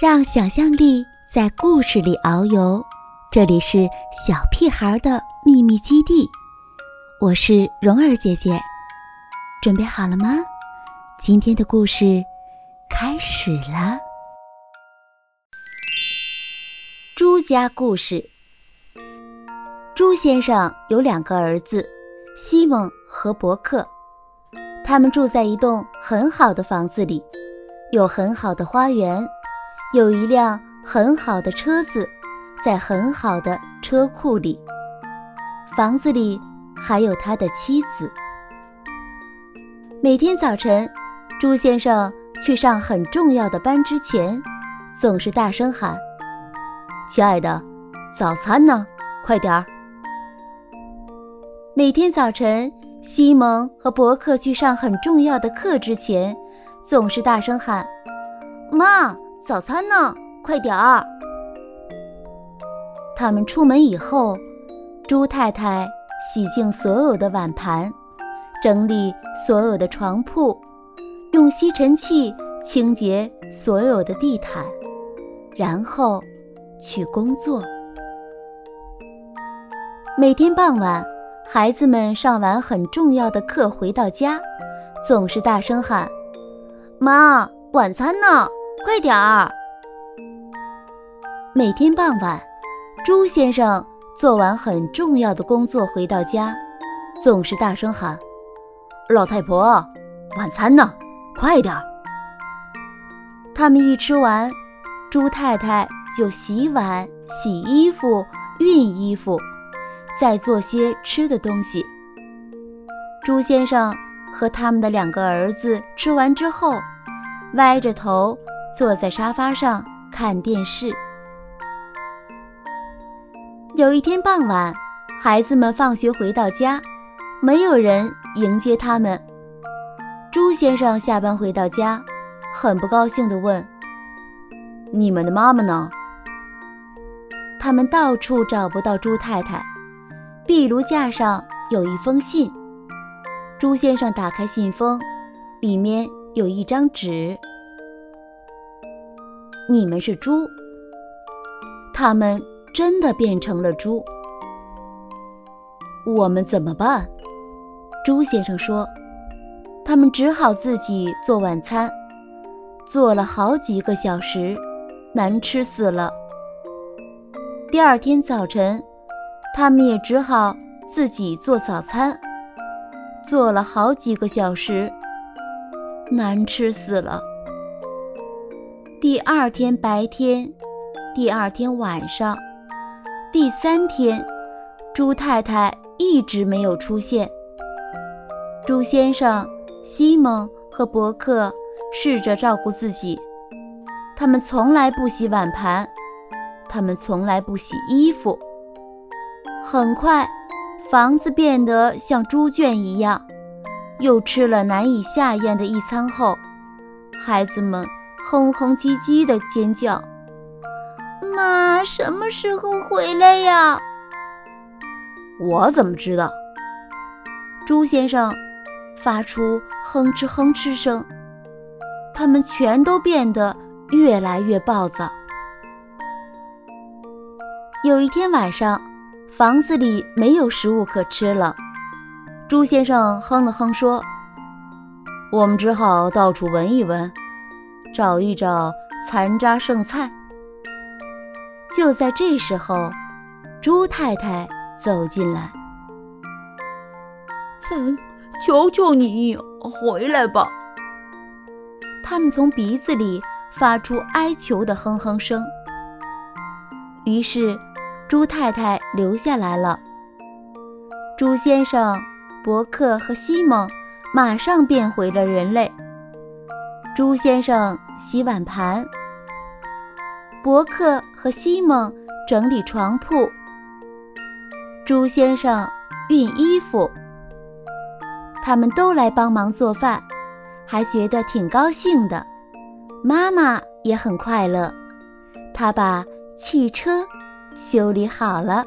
让想象力在故事里遨游，这里是小屁孩的秘密基地。我是蓉儿姐姐，准备好了吗？今天的故事开始了。朱家故事。朱先生有两个儿子，西蒙和伯克，他们住在一栋很好的房子里，有很好的花园。有一辆很好的车子，在很好的车库里。房子里还有他的妻子。每天早晨，朱先生去上很重要的班之前，总是大声喊：“亲爱的，早餐呢？快点儿！”每天早晨，西蒙和伯克去上很重要的课之前，总是大声喊：“妈！”早餐呢？快点儿！他们出门以后，猪太太洗净所有的碗盘，整理所有的床铺，用吸尘器清洁所有的地毯，然后去工作。每天傍晚，孩子们上完很重要的课回到家，总是大声喊：“妈，晚餐呢？”快点儿！每天傍晚，猪先生做完很重要的工作回到家，总是大声喊：“老太婆，晚餐呢？快点儿！”他们一吃完，猪太太就洗碗、洗衣服、熨衣服，再做些吃的东西。猪先生和他们的两个儿子吃完之后，歪着头。坐在沙发上看电视。有一天傍晚，孩子们放学回到家，没有人迎接他们。朱先生下班回到家，很不高兴地问：“你们的妈妈呢？”他们到处找不到朱太太。壁炉架上有一封信。朱先生打开信封，里面有一张纸。你们是猪，他们真的变成了猪，我们怎么办？猪先生说：“他们只好自己做晚餐，做了好几个小时，难吃死了。第二天早晨，他们也只好自己做早餐，做了好几个小时，难吃死了。”第二天白天，第二天晚上，第三天，猪太太一直没有出现。猪先生、西蒙和伯克试着照顾自己，他们从来不洗碗盘，他们从来不洗衣服。很快，房子变得像猪圈一样。又吃了难以下咽的一餐后，孩子们。哼哼唧唧的尖叫，妈什么时候回来呀？我怎么知道？猪先生发出哼哧哼哧声。他们全都变得越来越暴躁。有一天晚上，房子里没有食物可吃了。猪先生哼了哼说：“我们只好到处闻一闻。”找一找残渣剩菜。就在这时候，猪太太走进来。哼，求求你回来吧！他们从鼻子里发出哀求的哼哼声。于是，猪太太留下来了。猪先生、伯克和西蒙马上变回了人类。猪先生洗碗盘，伯克和西蒙整理床铺，猪先生熨衣服，他们都来帮忙做饭，还觉得挺高兴的。妈妈也很快乐，她把汽车修理好了。